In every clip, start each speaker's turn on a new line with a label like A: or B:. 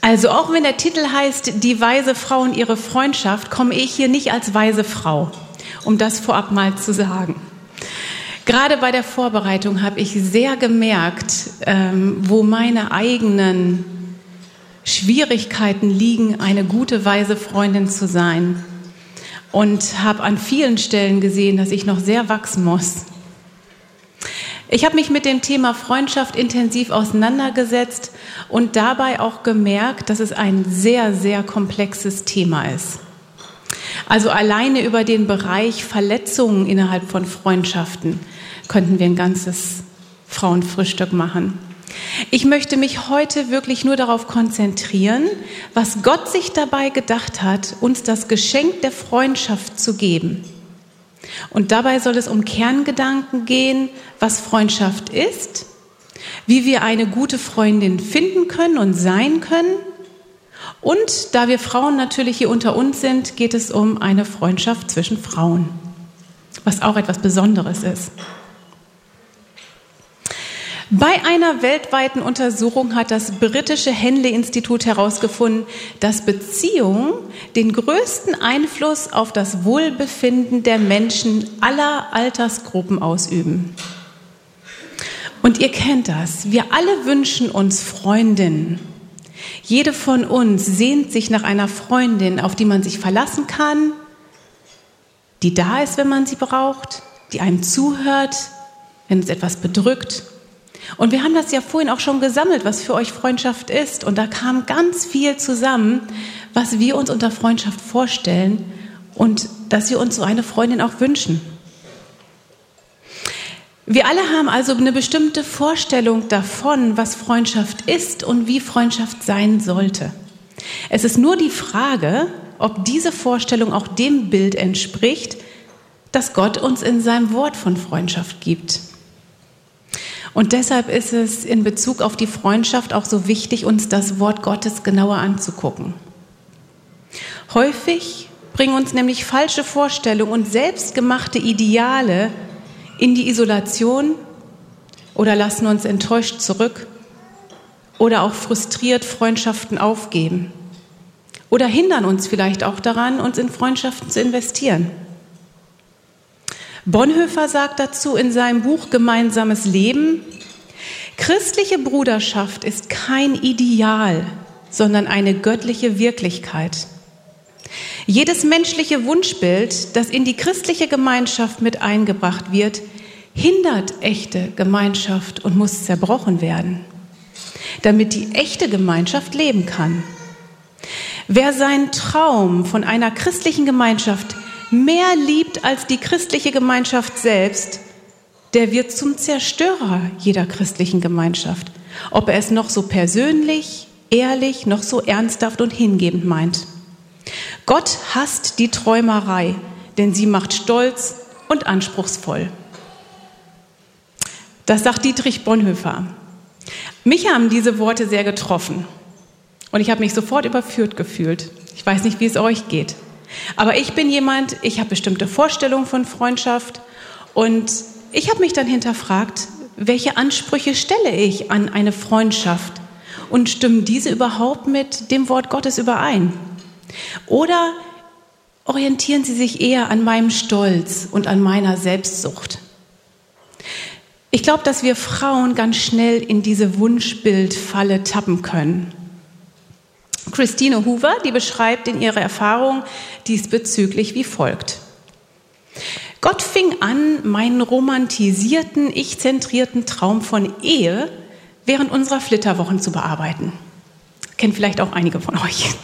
A: Also auch wenn der Titel heißt Die weise Frau und ihre Freundschaft, komme ich hier nicht als weise Frau, um das vorab mal zu sagen. Gerade bei der Vorbereitung habe ich sehr gemerkt, ähm, wo meine eigenen Schwierigkeiten liegen, eine gute, weise Freundin zu sein. Und habe an vielen Stellen gesehen, dass ich noch sehr wachsen muss. Ich habe mich mit dem Thema Freundschaft intensiv auseinandergesetzt und dabei auch gemerkt, dass es ein sehr, sehr komplexes Thema ist. Also alleine über den Bereich Verletzungen innerhalb von Freundschaften könnten wir ein ganzes Frauenfrühstück machen. Ich möchte mich heute wirklich nur darauf konzentrieren, was Gott sich dabei gedacht hat, uns das Geschenk der Freundschaft zu geben. Und dabei soll es um Kerngedanken gehen, was Freundschaft ist, wie wir eine gute Freundin finden können und sein können. Und da wir Frauen natürlich hier unter uns sind, geht es um eine Freundschaft zwischen Frauen, was auch etwas Besonderes ist. Bei einer weltweiten Untersuchung hat das britische Henley-Institut herausgefunden, dass Beziehungen den größten Einfluss auf das Wohlbefinden der Menschen aller Altersgruppen ausüben. Und ihr kennt das. Wir alle wünschen uns Freundinnen. Jede von uns sehnt sich nach einer Freundin, auf die man sich verlassen kann, die da ist, wenn man sie braucht, die einem zuhört, wenn es etwas bedrückt und wir haben das ja vorhin auch schon gesammelt, was für euch Freundschaft ist. Und da kam ganz viel zusammen, was wir uns unter Freundschaft vorstellen und dass wir uns so eine Freundin auch wünschen. Wir alle haben also eine bestimmte Vorstellung davon, was Freundschaft ist und wie Freundschaft sein sollte. Es ist nur die Frage, ob diese Vorstellung auch dem Bild entspricht, das Gott uns in seinem Wort von Freundschaft gibt. Und deshalb ist es in Bezug auf die Freundschaft auch so wichtig, uns das Wort Gottes genauer anzugucken. Häufig bringen uns nämlich falsche Vorstellungen und selbstgemachte Ideale in die Isolation oder lassen uns enttäuscht zurück oder auch frustriert Freundschaften aufgeben oder hindern uns vielleicht auch daran, uns in Freundschaften zu investieren. Bonhoeffer sagt dazu in seinem Buch Gemeinsames Leben, christliche Bruderschaft ist kein Ideal, sondern eine göttliche Wirklichkeit. Jedes menschliche Wunschbild, das in die christliche Gemeinschaft mit eingebracht wird, hindert echte Gemeinschaft und muss zerbrochen werden, damit die echte Gemeinschaft leben kann. Wer seinen Traum von einer christlichen Gemeinschaft mehr liebt als die christliche Gemeinschaft selbst, der wird zum Zerstörer jeder christlichen Gemeinschaft, ob er es noch so persönlich, ehrlich, noch so ernsthaft und hingebend meint. Gott hasst die Träumerei, denn sie macht stolz und anspruchsvoll. Das sagt Dietrich Bonhoeffer. Mich haben diese Worte sehr getroffen und ich habe mich sofort überführt gefühlt. Ich weiß nicht, wie es euch geht. Aber ich bin jemand, ich habe bestimmte Vorstellungen von Freundschaft und ich habe mich dann hinterfragt, welche Ansprüche stelle ich an eine Freundschaft und stimmen diese überhaupt mit dem Wort Gottes überein? Oder orientieren sie sich eher an meinem Stolz und an meiner Selbstsucht? Ich glaube, dass wir Frauen ganz schnell in diese Wunschbildfalle tappen können. Christine Hoover, die beschreibt in ihrer Erfahrung diesbezüglich wie folgt. Gott fing an, meinen romantisierten, ich-zentrierten Traum von Ehe während unserer Flitterwochen zu bearbeiten. Kennt vielleicht auch einige von euch.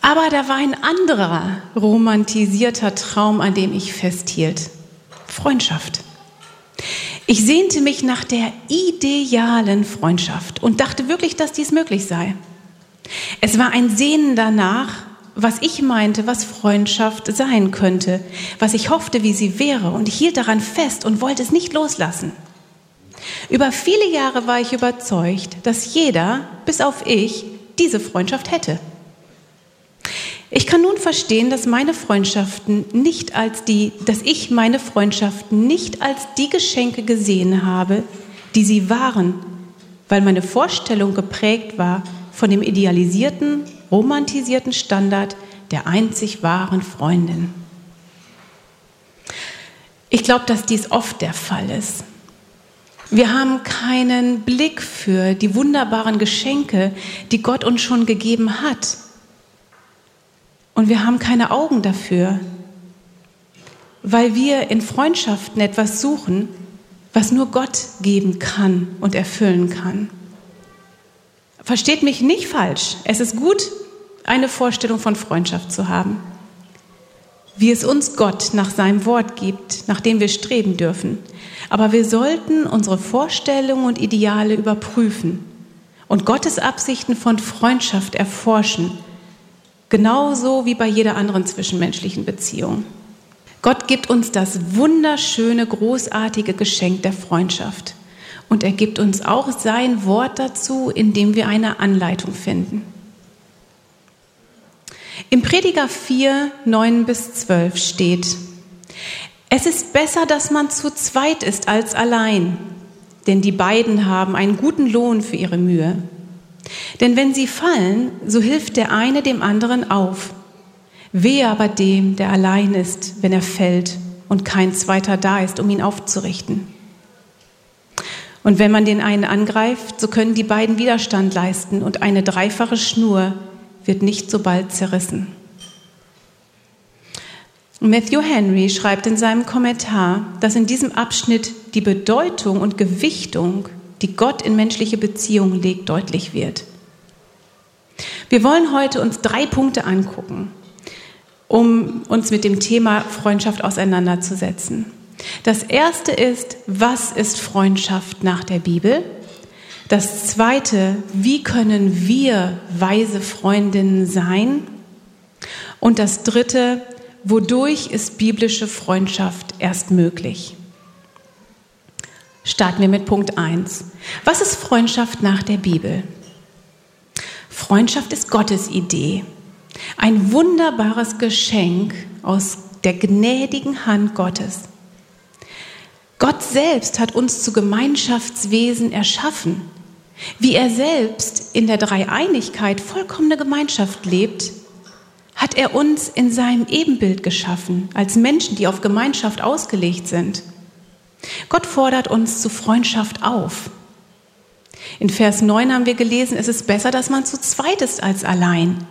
A: Aber da war ein anderer romantisierter Traum, an dem ich festhielt. Freundschaft. Ich sehnte mich nach der idealen Freundschaft und dachte wirklich, dass dies möglich sei. Es war ein Sehnen danach, was ich meinte, was Freundschaft sein könnte, was ich hoffte, wie sie wäre, und ich hielt daran fest und wollte es nicht loslassen. Über viele Jahre war ich überzeugt, dass jeder, bis auf ich, diese Freundschaft hätte. Ich kann nun verstehen, dass meine Freundschaften nicht als die, dass ich meine Freundschaften nicht als die Geschenke gesehen habe, die sie waren, weil meine Vorstellung geprägt war von dem idealisierten, romantisierten Standard der einzig wahren Freundin. Ich glaube, dass dies oft der Fall ist. Wir haben keinen Blick für die wunderbaren Geschenke, die Gott uns schon gegeben hat. Und wir haben keine Augen dafür, weil wir in Freundschaften etwas suchen, was nur Gott geben kann und erfüllen kann. Versteht mich nicht falsch. Es ist gut, eine Vorstellung von Freundschaft zu haben, wie es uns Gott nach seinem Wort gibt, nach dem wir streben dürfen. Aber wir sollten unsere Vorstellungen und Ideale überprüfen und Gottes Absichten von Freundschaft erforschen, genauso wie bei jeder anderen zwischenmenschlichen Beziehung. Gott gibt uns das wunderschöne, großartige Geschenk der Freundschaft. Und er gibt uns auch sein Wort dazu, indem wir eine Anleitung finden. Im Prediger 4, 9 bis 12 steht, es ist besser, dass man zu zweit ist als allein, denn die beiden haben einen guten Lohn für ihre Mühe. Denn wenn sie fallen, so hilft der eine dem anderen auf. Wehe aber dem, der allein ist, wenn er fällt und kein zweiter da ist, um ihn aufzurichten. Und wenn man den einen angreift, so können die beiden Widerstand leisten und eine dreifache Schnur wird nicht so bald zerrissen. Matthew Henry schreibt in seinem Kommentar, dass in diesem Abschnitt die Bedeutung und Gewichtung, die Gott in menschliche Beziehungen legt, deutlich wird. Wir wollen heute uns drei Punkte angucken, um uns mit dem Thema Freundschaft auseinanderzusetzen. Das erste ist, was ist Freundschaft nach der Bibel? Das zweite, wie können wir weise Freundinnen sein? Und das dritte, wodurch ist biblische Freundschaft erst möglich? Starten wir mit Punkt 1. Was ist Freundschaft nach der Bibel? Freundschaft ist Gottes Idee. Ein wunderbares Geschenk aus der gnädigen Hand Gottes. Gott selbst hat uns zu Gemeinschaftswesen erschaffen. Wie er selbst in der Dreieinigkeit vollkommene Gemeinschaft lebt, hat er uns in seinem Ebenbild geschaffen, als Menschen, die auf Gemeinschaft ausgelegt sind. Gott fordert uns zu Freundschaft auf. In Vers 9 haben wir gelesen, es ist besser, dass man zu zweit ist als allein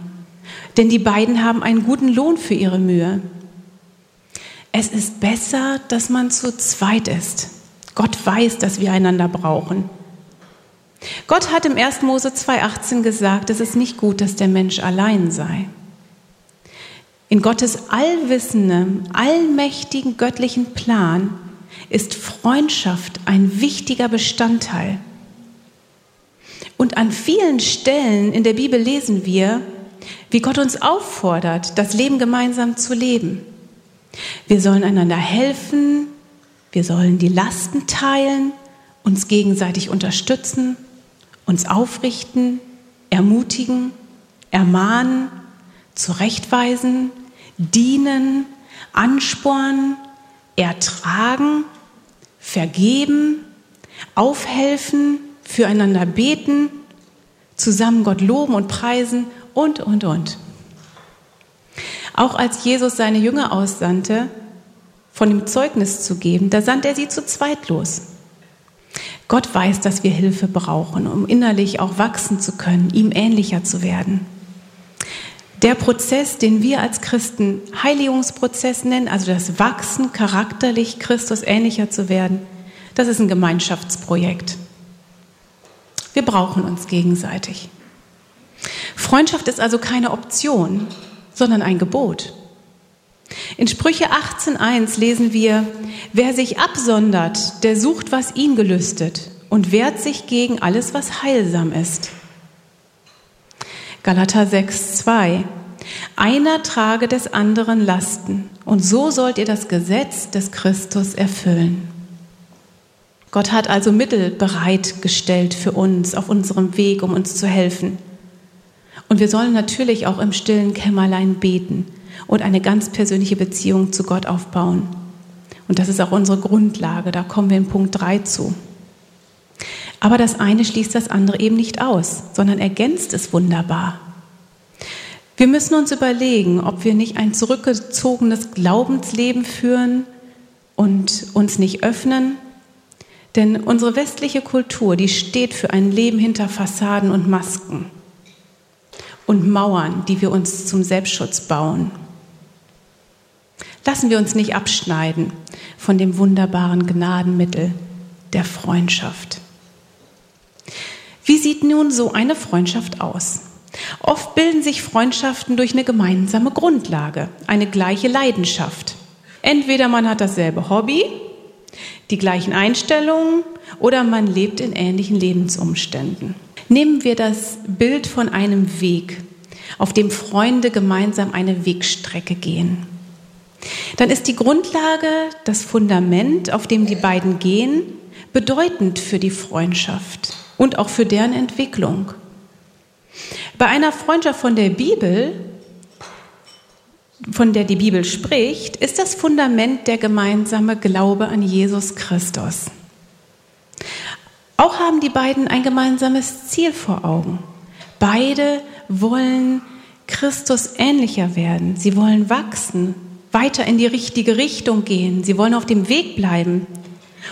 A: denn die beiden haben einen guten Lohn für ihre Mühe. Es ist besser, dass man zu zweit ist. Gott weiß, dass wir einander brauchen. Gott hat im 1. Mose 2,18 gesagt, es ist nicht gut, dass der Mensch allein sei. In Gottes allwissendem, allmächtigen göttlichen Plan ist Freundschaft ein wichtiger Bestandteil. Und an vielen Stellen in der Bibel lesen wir, wie Gott uns auffordert, das Leben gemeinsam zu leben. Wir sollen einander helfen, wir sollen die Lasten teilen, uns gegenseitig unterstützen, uns aufrichten, ermutigen, ermahnen, zurechtweisen, dienen, anspornen, ertragen, vergeben, aufhelfen, füreinander beten, zusammen Gott loben und preisen und, und, und. Auch als Jesus seine Jünger aussandte, von dem Zeugnis zu geben, da sandte er sie zu zweit los. Gott weiß, dass wir Hilfe brauchen, um innerlich auch wachsen zu können, ihm ähnlicher zu werden. Der Prozess, den wir als Christen Heiligungsprozess nennen, also das Wachsen, charakterlich Christus ähnlicher zu werden, das ist ein Gemeinschaftsprojekt. Wir brauchen uns gegenseitig. Freundschaft ist also keine Option, sondern ein Gebot. In Sprüche 18.1 lesen wir, wer sich absondert, der sucht, was ihn gelüstet und wehrt sich gegen alles, was heilsam ist. Galater 6.2 Einer trage des anderen Lasten und so sollt ihr das Gesetz des Christus erfüllen. Gott hat also Mittel bereitgestellt für uns auf unserem Weg, um uns zu helfen. Und wir sollen natürlich auch im stillen Kämmerlein beten und eine ganz persönliche Beziehung zu Gott aufbauen. Und das ist auch unsere Grundlage. Da kommen wir in Punkt 3 zu. Aber das eine schließt das andere eben nicht aus, sondern ergänzt es wunderbar. Wir müssen uns überlegen, ob wir nicht ein zurückgezogenes Glaubensleben führen und uns nicht öffnen. Denn unsere westliche Kultur, die steht für ein Leben hinter Fassaden und Masken und Mauern, die wir uns zum Selbstschutz bauen. Lassen wir uns nicht abschneiden von dem wunderbaren Gnadenmittel der Freundschaft. Wie sieht nun so eine Freundschaft aus? Oft bilden sich Freundschaften durch eine gemeinsame Grundlage, eine gleiche Leidenschaft. Entweder man hat dasselbe Hobby, die gleichen Einstellungen oder man lebt in ähnlichen Lebensumständen. Nehmen wir das Bild von einem Weg, auf dem Freunde gemeinsam eine Wegstrecke gehen. Dann ist die Grundlage, das Fundament, auf dem die beiden gehen, bedeutend für die Freundschaft und auch für deren Entwicklung. Bei einer Freundschaft von der Bibel, von der die Bibel spricht, ist das Fundament der gemeinsame Glaube an Jesus Christus. Auch haben die beiden ein gemeinsames Ziel vor Augen. Beide wollen Christus ähnlicher werden. Sie wollen wachsen, weiter in die richtige Richtung gehen. Sie wollen auf dem Weg bleiben.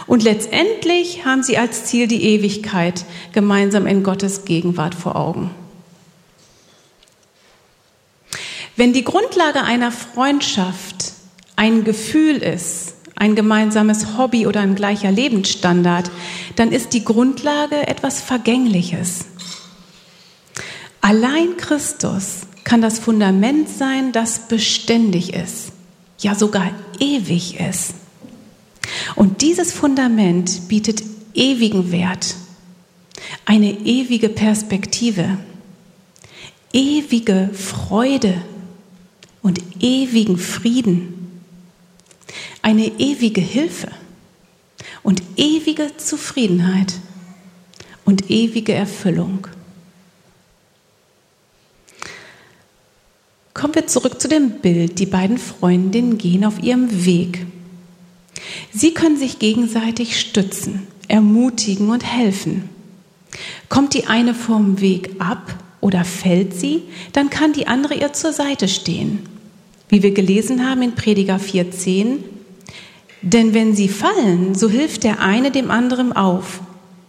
A: Und letztendlich haben sie als Ziel die Ewigkeit gemeinsam in Gottes Gegenwart vor Augen. Wenn die Grundlage einer Freundschaft ein Gefühl ist, ein gemeinsames Hobby oder ein gleicher Lebensstandard, dann ist die Grundlage etwas Vergängliches. Allein Christus kann das Fundament sein, das beständig ist, ja sogar ewig ist. Und dieses Fundament bietet ewigen Wert, eine ewige Perspektive, ewige Freude und ewigen Frieden, eine ewige Hilfe und ewige Zufriedenheit und ewige Erfüllung. Kommen wir zurück zu dem Bild. Die beiden Freundinnen gehen auf ihrem Weg. Sie können sich gegenseitig stützen, ermutigen und helfen. Kommt die eine vom Weg ab oder fällt sie, dann kann die andere ihr zur Seite stehen. Wie wir gelesen haben in Prediger 4.10, denn wenn sie fallen, so hilft der eine dem anderen auf.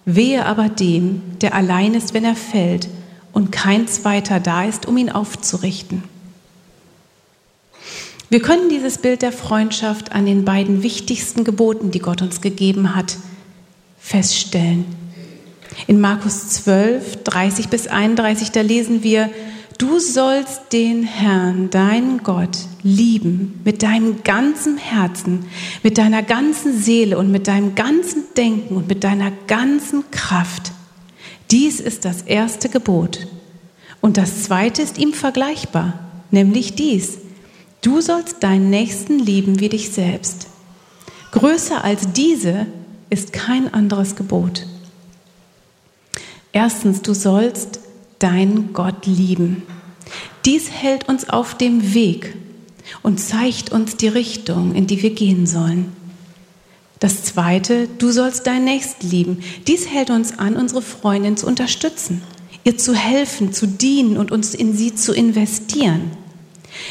A: Wehe aber dem, der allein ist, wenn er fällt und kein zweiter da ist, um ihn aufzurichten. Wir können dieses Bild der Freundschaft an den beiden wichtigsten Geboten, die Gott uns gegeben hat, feststellen. In Markus 12, 30 bis 31, da lesen wir, du sollst den Herrn, deinen Gott, lieben mit deinem ganzen Herzen, mit deiner ganzen Seele und mit deinem ganzen Denken und mit deiner ganzen Kraft. Dies ist das erste Gebot. Und das zweite ist ihm vergleichbar, nämlich dies. Du sollst deinen Nächsten lieben wie dich selbst. Größer als diese ist kein anderes Gebot. Erstens, du sollst deinen Gott lieben. Dies hält uns auf dem Weg und zeigt uns die Richtung, in die wir gehen sollen. Das Zweite, du sollst deinen Nächsten lieben. Dies hält uns an, unsere Freundin zu unterstützen, ihr zu helfen, zu dienen und uns in sie zu investieren.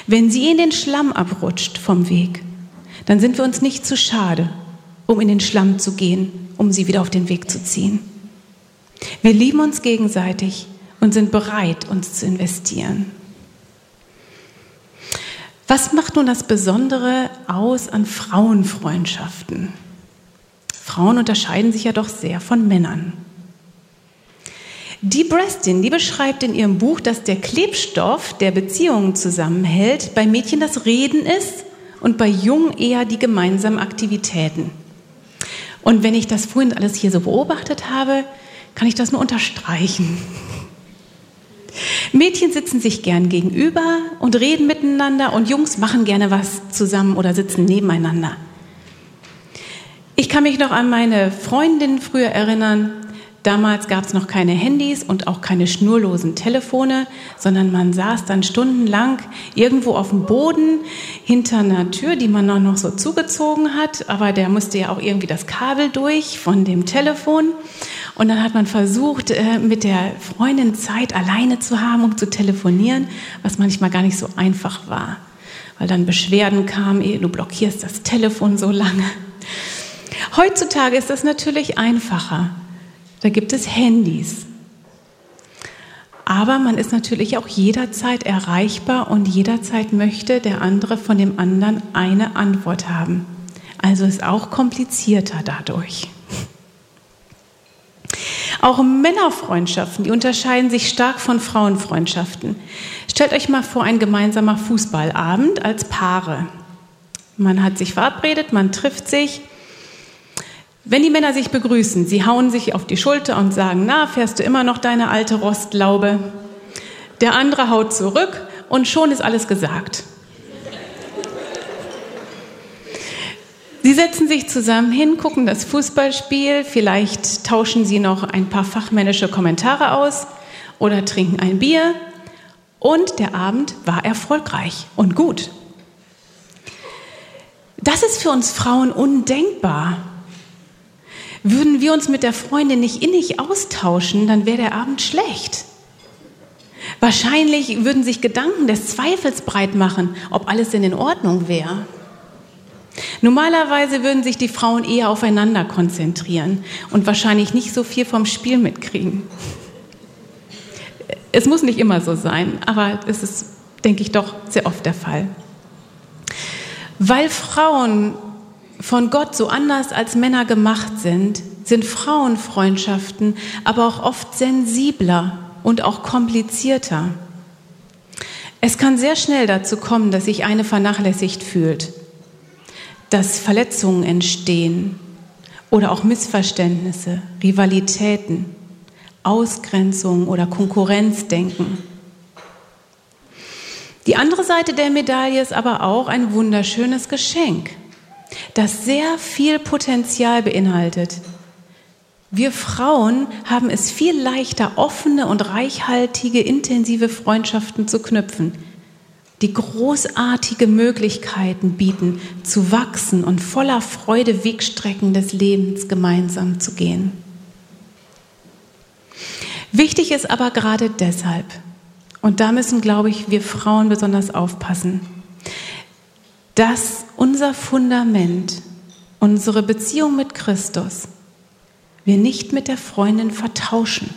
A: Wenn sie in den Schlamm abrutscht vom Weg, dann sind wir uns nicht zu schade, um in den Schlamm zu gehen, um sie wieder auf den Weg zu ziehen. Wir lieben uns gegenseitig und sind bereit, uns zu investieren. Was macht nun das Besondere aus an Frauenfreundschaften? Frauen unterscheiden sich ja doch sehr von Männern. Die Brestin, die beschreibt in ihrem Buch, dass der Klebstoff, der Beziehungen zusammenhält, bei Mädchen das Reden ist und bei Jungen eher die gemeinsamen Aktivitäten. Und wenn ich das vorhin alles hier so beobachtet habe, kann ich das nur unterstreichen. Mädchen sitzen sich gern gegenüber und reden miteinander und Jungs machen gerne was zusammen oder sitzen nebeneinander. Ich kann mich noch an meine Freundin früher erinnern, Damals gab es noch keine Handys und auch keine schnurlosen Telefone, sondern man saß dann stundenlang irgendwo auf dem Boden hinter einer Tür, die man noch so zugezogen hat, aber der musste ja auch irgendwie das Kabel durch von dem Telefon. Und dann hat man versucht, äh, mit der Freundin Zeit alleine zu haben, um zu telefonieren, was manchmal gar nicht so einfach war, weil dann Beschwerden kamen, du blockierst das Telefon so lange. Heutzutage ist das natürlich einfacher. Da gibt es Handys. Aber man ist natürlich auch jederzeit erreichbar und jederzeit möchte der andere von dem anderen eine Antwort haben. Also ist auch komplizierter dadurch. Auch Männerfreundschaften, die unterscheiden sich stark von Frauenfreundschaften. Stellt euch mal vor, ein gemeinsamer Fußballabend als Paare. Man hat sich verabredet, man trifft sich. Wenn die Männer sich begrüßen, sie hauen sich auf die Schulter und sagen, na, fährst du immer noch deine alte Rostlaube? Der andere haut zurück und schon ist alles gesagt. Sie setzen sich zusammen hin, gucken das Fußballspiel, vielleicht tauschen Sie noch ein paar fachmännische Kommentare aus oder trinken ein Bier und der Abend war erfolgreich und gut. Das ist für uns Frauen undenkbar. Würden wir uns mit der Freundin nicht innig austauschen, dann wäre der Abend schlecht. Wahrscheinlich würden sich Gedanken des Zweifels breit machen, ob alles denn in Ordnung wäre. Normalerweise würden sich die Frauen eher aufeinander konzentrieren und wahrscheinlich nicht so viel vom Spiel mitkriegen. Es muss nicht immer so sein, aber es ist, denke ich, doch sehr oft der Fall. Weil Frauen von Gott so anders als Männer gemacht sind, sind Frauenfreundschaften aber auch oft sensibler und auch komplizierter. Es kann sehr schnell dazu kommen, dass sich eine vernachlässigt fühlt dass Verletzungen entstehen oder auch Missverständnisse, Rivalitäten, Ausgrenzung oder Konkurrenzdenken. Die andere Seite der Medaille ist aber auch ein wunderschönes Geschenk, das sehr viel Potenzial beinhaltet. Wir Frauen haben es viel leichter, offene und reichhaltige, intensive Freundschaften zu knüpfen, die großartige Möglichkeiten bieten, zu wachsen und voller Freude Wegstrecken des Lebens gemeinsam zu gehen. Wichtig ist aber gerade deshalb, und da müssen, glaube ich, wir Frauen besonders aufpassen, dass unser Fundament, unsere Beziehung mit Christus, wir nicht mit der Freundin vertauschen.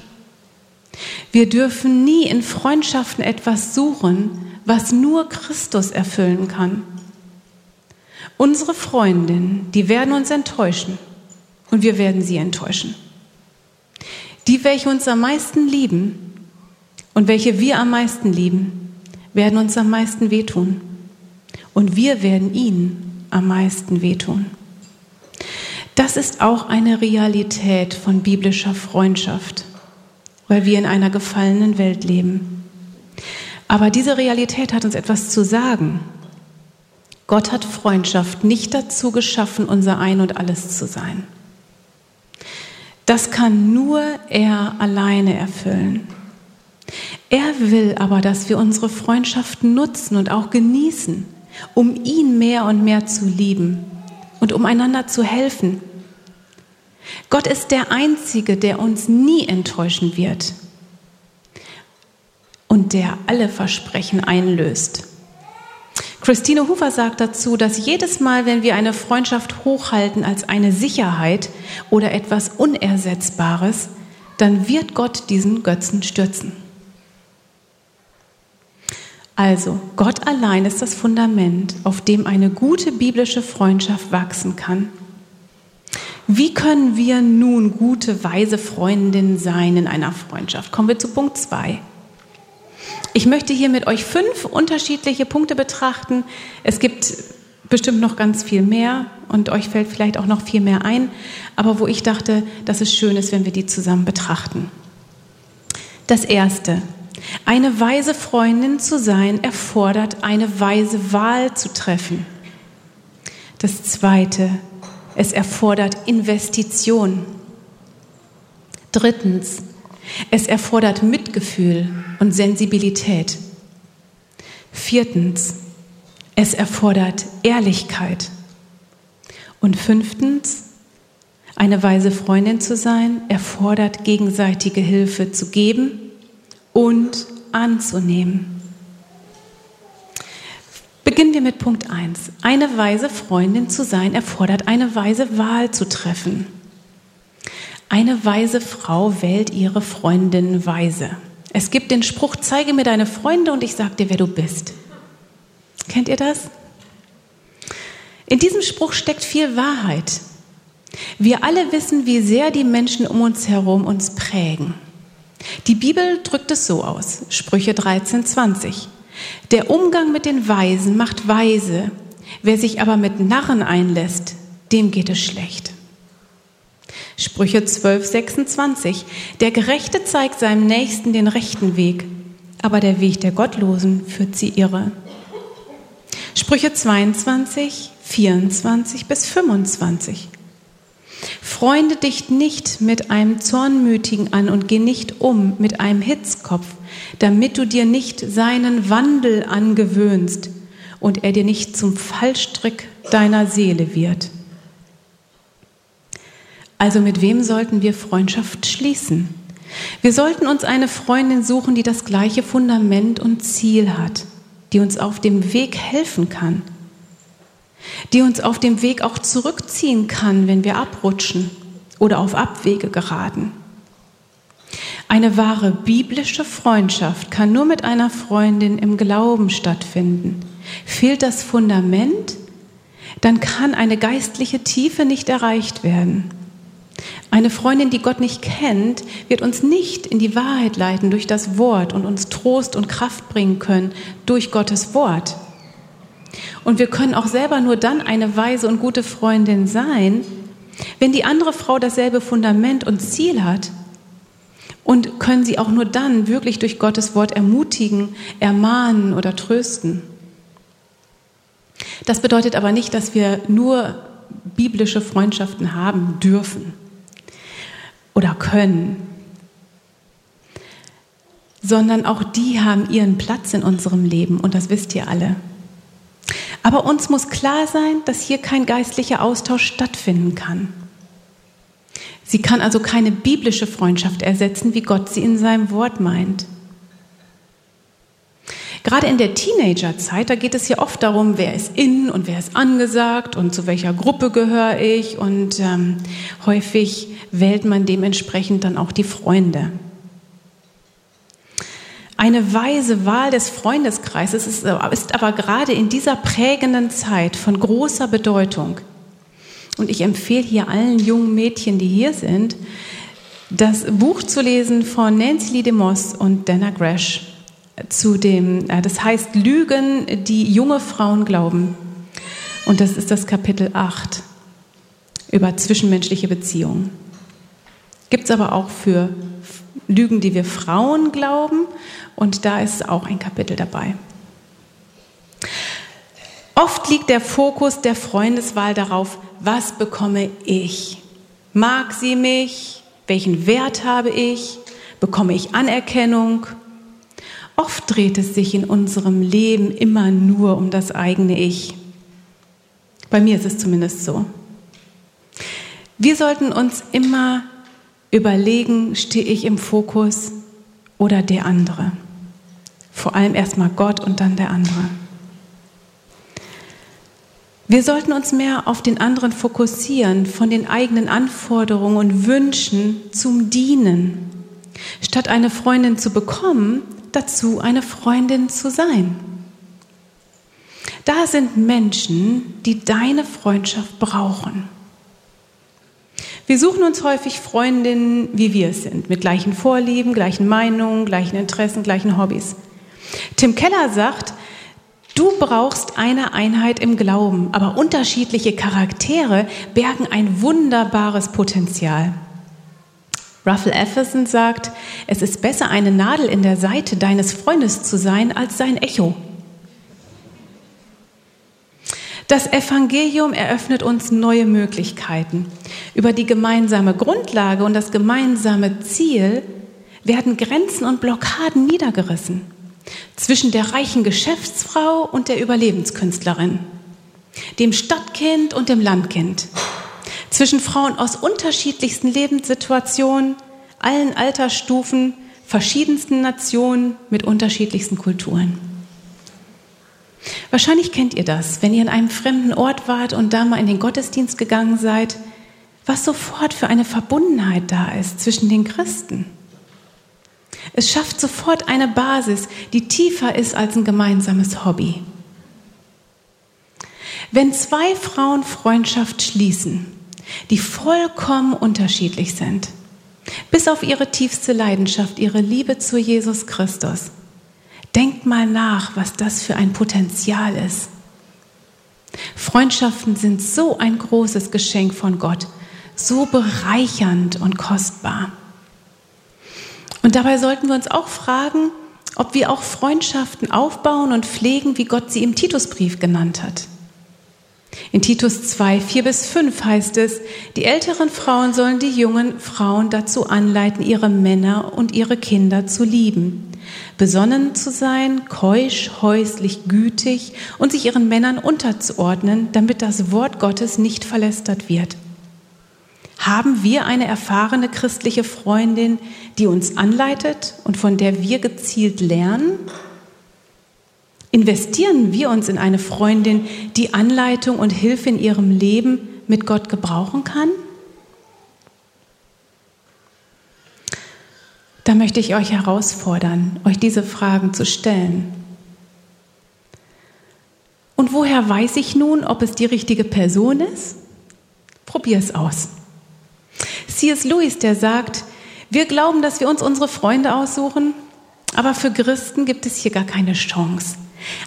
A: Wir dürfen nie in Freundschaften etwas suchen, was nur Christus erfüllen kann. Unsere Freundinnen, die werden uns enttäuschen und wir werden sie enttäuschen. Die, welche uns am meisten lieben und welche wir am meisten lieben, werden uns am meisten wehtun und wir werden ihnen am meisten wehtun. Das ist auch eine Realität von biblischer Freundschaft, weil wir in einer gefallenen Welt leben. Aber diese Realität hat uns etwas zu sagen. Gott hat Freundschaft nicht dazu geschaffen, unser Ein und alles zu sein. Das kann nur er alleine erfüllen. Er will aber, dass wir unsere Freundschaft nutzen und auch genießen, um ihn mehr und mehr zu lieben und um einander zu helfen. Gott ist der Einzige, der uns nie enttäuschen wird und der alle Versprechen einlöst. Christine Hufer sagt dazu, dass jedes Mal, wenn wir eine Freundschaft hochhalten als eine Sicherheit oder etwas Unersetzbares, dann wird Gott diesen Götzen stürzen. Also, Gott allein ist das Fundament, auf dem eine gute biblische Freundschaft wachsen kann. Wie können wir nun gute, weise Freundinnen sein in einer Freundschaft? Kommen wir zu Punkt 2. Ich möchte hier mit euch fünf unterschiedliche Punkte betrachten. Es gibt bestimmt noch ganz viel mehr und euch fällt vielleicht auch noch viel mehr ein, aber wo ich dachte, dass es schön ist, wenn wir die zusammen betrachten. Das erste. Eine weise Freundin zu sein erfordert eine weise Wahl zu treffen. Das zweite. Es erfordert Investition. Drittens. Es erfordert Mitgefühl und Sensibilität. Viertens, es erfordert Ehrlichkeit. Und fünftens, Eine weise Freundin zu sein erfordert gegenseitige Hilfe zu geben und anzunehmen. Beginnen wir mit Punkt 1. Eine weise Freundin zu sein erfordert eine weise Wahl zu treffen. Eine weise Frau wählt ihre Freundin weise. Es gibt den Spruch, zeige mir deine Freunde und ich sage dir, wer du bist. Kennt ihr das? In diesem Spruch steckt viel Wahrheit. Wir alle wissen, wie sehr die Menschen um uns herum uns prägen. Die Bibel drückt es so aus, Sprüche 13, 20. Der Umgang mit den Weisen macht weise, wer sich aber mit Narren einlässt, dem geht es schlecht. Sprüche 12, 26. Der Gerechte zeigt seinem Nächsten den rechten Weg, aber der Weg der Gottlosen führt sie irre. Sprüche 22, 24 bis 25. Freunde dich nicht mit einem Zornmütigen an und geh nicht um mit einem Hitzkopf, damit du dir nicht seinen Wandel angewöhnst und er dir nicht zum Fallstrick deiner Seele wird. Also mit wem sollten wir Freundschaft schließen? Wir sollten uns eine Freundin suchen, die das gleiche Fundament und Ziel hat, die uns auf dem Weg helfen kann, die uns auf dem Weg auch zurückziehen kann, wenn wir abrutschen oder auf Abwege geraten. Eine wahre biblische Freundschaft kann nur mit einer Freundin im Glauben stattfinden. Fehlt das Fundament, dann kann eine geistliche Tiefe nicht erreicht werden. Eine Freundin, die Gott nicht kennt, wird uns nicht in die Wahrheit leiten durch das Wort und uns Trost und Kraft bringen können durch Gottes Wort. Und wir können auch selber nur dann eine weise und gute Freundin sein, wenn die andere Frau dasselbe Fundament und Ziel hat. Und können sie auch nur dann wirklich durch Gottes Wort ermutigen, ermahnen oder trösten. Das bedeutet aber nicht, dass wir nur biblische Freundschaften haben dürfen oder können, sondern auch die haben ihren Platz in unserem Leben und das wisst ihr alle. Aber uns muss klar sein, dass hier kein geistlicher Austausch stattfinden kann. Sie kann also keine biblische Freundschaft ersetzen, wie Gott sie in seinem Wort meint. Gerade in der Teenagerzeit, da geht es ja oft darum, wer ist in und wer ist angesagt und zu welcher Gruppe gehöre ich. Und ähm, häufig wählt man dementsprechend dann auch die Freunde. Eine weise Wahl des Freundeskreises ist, ist aber gerade in dieser prägenden Zeit von großer Bedeutung. Und ich empfehle hier allen jungen Mädchen, die hier sind, das Buch zu lesen von Nancy Lee DeMoss und Dana Gresh zu dem, äh, das heißt Lügen, die junge Frauen glauben. Und das ist das Kapitel 8 über zwischenmenschliche Beziehungen. Gibt es aber auch für Lügen, die wir Frauen glauben. Und da ist auch ein Kapitel dabei. Oft liegt der Fokus der Freundeswahl darauf, was bekomme ich? Mag sie mich? Welchen Wert habe ich? Bekomme ich Anerkennung? Oft dreht es sich in unserem Leben immer nur um das eigene Ich. Bei mir ist es zumindest so. Wir sollten uns immer überlegen, stehe ich im Fokus oder der andere? Vor allem erstmal Gott und dann der andere. Wir sollten uns mehr auf den anderen fokussieren, von den eigenen Anforderungen und Wünschen zum Dienen. Statt eine Freundin zu bekommen, dazu eine Freundin zu sein. Da sind Menschen, die deine Freundschaft brauchen. Wir suchen uns häufig Freundinnen, wie wir es sind, mit gleichen Vorlieben, gleichen Meinungen, gleichen Interessen, gleichen Hobbys. Tim Keller sagt, du brauchst eine Einheit im Glauben, aber unterschiedliche Charaktere bergen ein wunderbares Potenzial. Ruffle Efferson sagt, es ist besser, eine Nadel in der Seite deines Freundes zu sein, als sein Echo. Das Evangelium eröffnet uns neue Möglichkeiten. Über die gemeinsame Grundlage und das gemeinsame Ziel werden Grenzen und Blockaden niedergerissen. Zwischen der reichen Geschäftsfrau und der Überlebenskünstlerin, dem Stadtkind und dem Landkind, zwischen Frauen aus unterschiedlichsten Lebenssituationen, allen Altersstufen, verschiedensten Nationen mit unterschiedlichsten Kulturen. Wahrscheinlich kennt ihr das, wenn ihr in einem fremden Ort wart und da mal in den Gottesdienst gegangen seid, was sofort für eine Verbundenheit da ist zwischen den Christen. Es schafft sofort eine Basis, die tiefer ist als ein gemeinsames Hobby. Wenn zwei Frauen Freundschaft schließen, die vollkommen unterschiedlich sind, bis auf ihre tiefste Leidenschaft, ihre Liebe zu Jesus Christus, denkt mal nach, was das für ein Potenzial ist. Freundschaften sind so ein großes Geschenk von Gott, so bereichernd und kostbar. Und dabei sollten wir uns auch fragen, ob wir auch Freundschaften aufbauen und pflegen, wie Gott sie im Titusbrief genannt hat. In Titus 2, 4 bis 5 heißt es, die älteren Frauen sollen die jungen Frauen dazu anleiten, ihre Männer und ihre Kinder zu lieben, besonnen zu sein, keusch, häuslich, gütig und sich ihren Männern unterzuordnen, damit das Wort Gottes nicht verlästert wird. Haben wir eine erfahrene christliche Freundin, die uns anleitet und von der wir gezielt lernen? Investieren wir uns in eine Freundin, die Anleitung und Hilfe in ihrem Leben mit Gott gebrauchen kann? Da möchte ich euch herausfordern, euch diese Fragen zu stellen. Und woher weiß ich nun, ob es die richtige Person ist? Probier es aus. C.S. Lewis, der sagt, wir glauben, dass wir uns unsere Freunde aussuchen, aber für Christen gibt es hier gar keine Chance.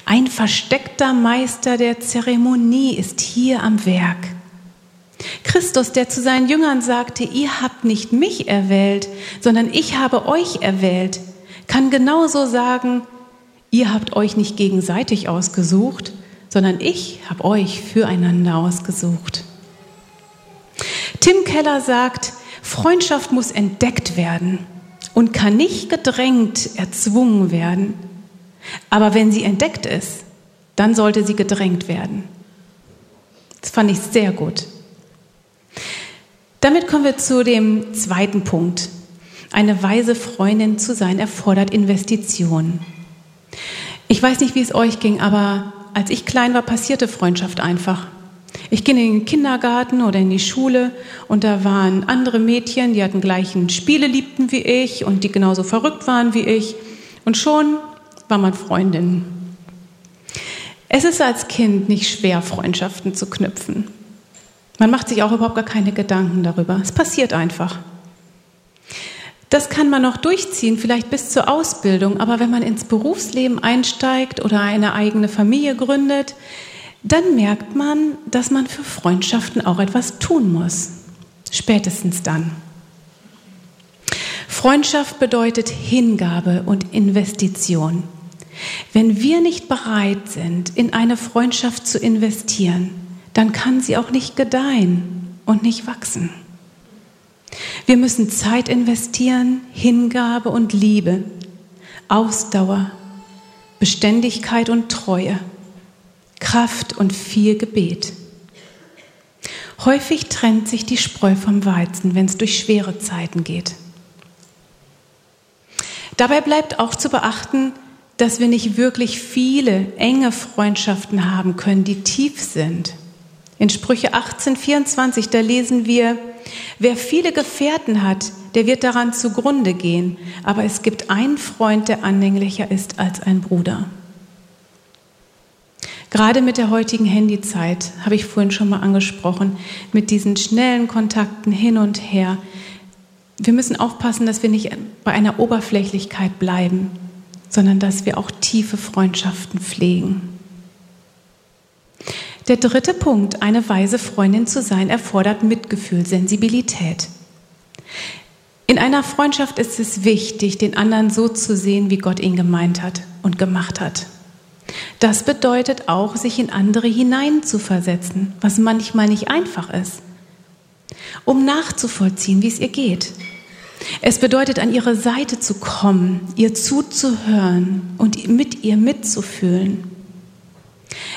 A: Ein versteckter Meister der Zeremonie ist hier am Werk. Christus, der zu seinen Jüngern sagte, ihr habt nicht mich erwählt, sondern ich habe euch erwählt, kann genauso sagen, ihr habt euch nicht gegenseitig ausgesucht, sondern ich habe euch füreinander ausgesucht. Tim Keller sagt, Freundschaft muss entdeckt werden und kann nicht gedrängt, erzwungen werden. Aber wenn sie entdeckt ist, dann sollte sie gedrängt werden. Das fand ich sehr gut. Damit kommen wir zu dem zweiten Punkt. Eine weise Freundin zu sein erfordert Investitionen. Ich weiß nicht, wie es euch ging, aber als ich klein war, passierte Freundschaft einfach. Ich ging in den Kindergarten oder in die Schule und da waren andere Mädchen, die hatten gleichen Spiele liebten wie ich und die genauso verrückt waren wie ich. Und schon war man Freundin. Es ist als Kind nicht schwer, Freundschaften zu knüpfen. Man macht sich auch überhaupt gar keine Gedanken darüber. Es passiert einfach. Das kann man noch durchziehen, vielleicht bis zur Ausbildung, aber wenn man ins Berufsleben einsteigt oder eine eigene Familie gründet, dann merkt man, dass man für Freundschaften auch etwas tun muss. Spätestens dann. Freundschaft bedeutet Hingabe und Investition. Wenn wir nicht bereit sind, in eine Freundschaft zu investieren, dann kann sie auch nicht gedeihen und nicht wachsen. Wir müssen Zeit investieren, Hingabe und Liebe, Ausdauer, Beständigkeit und Treue. Kraft und viel Gebet. Häufig trennt sich die Spreu vom Weizen, wenn es durch schwere Zeiten geht. Dabei bleibt auch zu beachten, dass wir nicht wirklich viele enge Freundschaften haben können, die tief sind. In Sprüche 18, 24, da lesen wir, wer viele Gefährten hat, der wird daran zugrunde gehen, aber es gibt einen Freund, der anhänglicher ist als ein Bruder. Gerade mit der heutigen Handyzeit, habe ich vorhin schon mal angesprochen, mit diesen schnellen Kontakten hin und her. Wir müssen aufpassen, dass wir nicht bei einer Oberflächlichkeit bleiben, sondern dass wir auch tiefe Freundschaften pflegen. Der dritte Punkt, eine weise Freundin zu sein, erfordert Mitgefühl, Sensibilität. In einer Freundschaft ist es wichtig, den anderen so zu sehen, wie Gott ihn gemeint hat und gemacht hat. Das bedeutet auch, sich in andere hineinzuversetzen, was manchmal nicht einfach ist, um nachzuvollziehen, wie es ihr geht. Es bedeutet, an ihre Seite zu kommen, ihr zuzuhören und mit ihr mitzufühlen.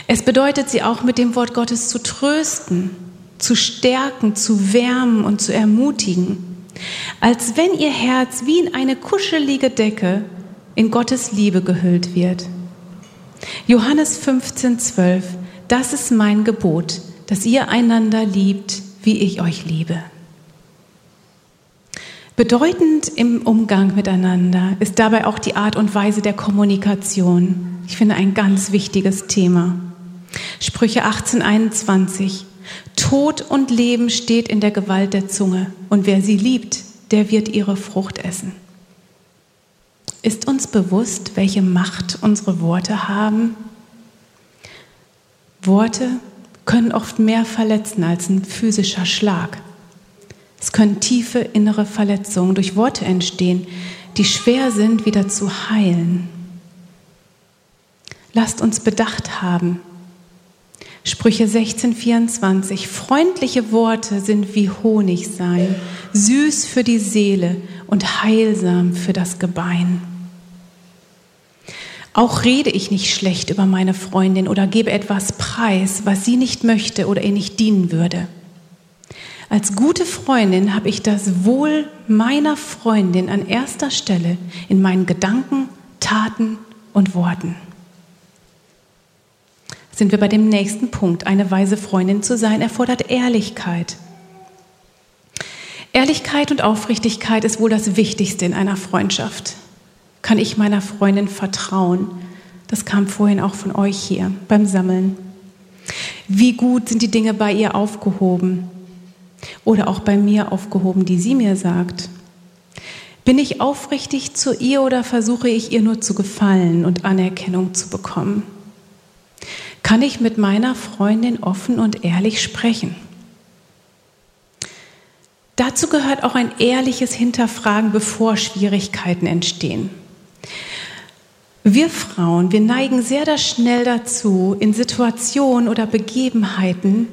A: Es bedeutet, sie auch mit dem Wort Gottes zu trösten zu stärken, zu wärmen und zu ermutigen, als wenn ihr Herz wie in eine kuschelige Decke in Gottes Liebe gehüllt wird. Johannes 15, 12, das ist mein Gebot, dass ihr einander liebt, wie ich euch liebe. Bedeutend im Umgang miteinander ist dabei auch die Art und Weise der Kommunikation. Ich finde ein ganz wichtiges Thema. Sprüche 1821. Tod und Leben steht in der Gewalt der Zunge und wer sie liebt, der wird ihre Frucht essen. Ist uns bewusst, welche Macht unsere Worte haben? Worte können oft mehr verletzen als ein physischer Schlag. Es können tiefe innere Verletzungen durch Worte entstehen, die schwer sind, wieder zu heilen. Lasst uns Bedacht haben. Sprüche 16, 24. Freundliche Worte sind wie Honig sein, süß für die Seele und heilsam für das Gebein. Auch rede ich nicht schlecht über meine Freundin oder gebe etwas preis, was sie nicht möchte oder ihr nicht dienen würde. Als gute Freundin habe ich das Wohl meiner Freundin an erster Stelle in meinen Gedanken, Taten und Worten. Sind wir bei dem nächsten Punkt. Eine weise Freundin zu sein erfordert Ehrlichkeit. Ehrlichkeit und Aufrichtigkeit ist wohl das Wichtigste in einer Freundschaft. Kann ich meiner Freundin vertrauen? Das kam vorhin auch von euch hier beim Sammeln. Wie gut sind die Dinge bei ihr aufgehoben? Oder auch bei mir aufgehoben, die sie mir sagt? Bin ich aufrichtig zu ihr oder versuche ich ihr nur zu gefallen und Anerkennung zu bekommen? Kann ich mit meiner Freundin offen und ehrlich sprechen? Dazu gehört auch ein ehrliches Hinterfragen, bevor Schwierigkeiten entstehen. Wir Frauen, wir neigen sehr schnell dazu, in Situationen oder Begebenheiten,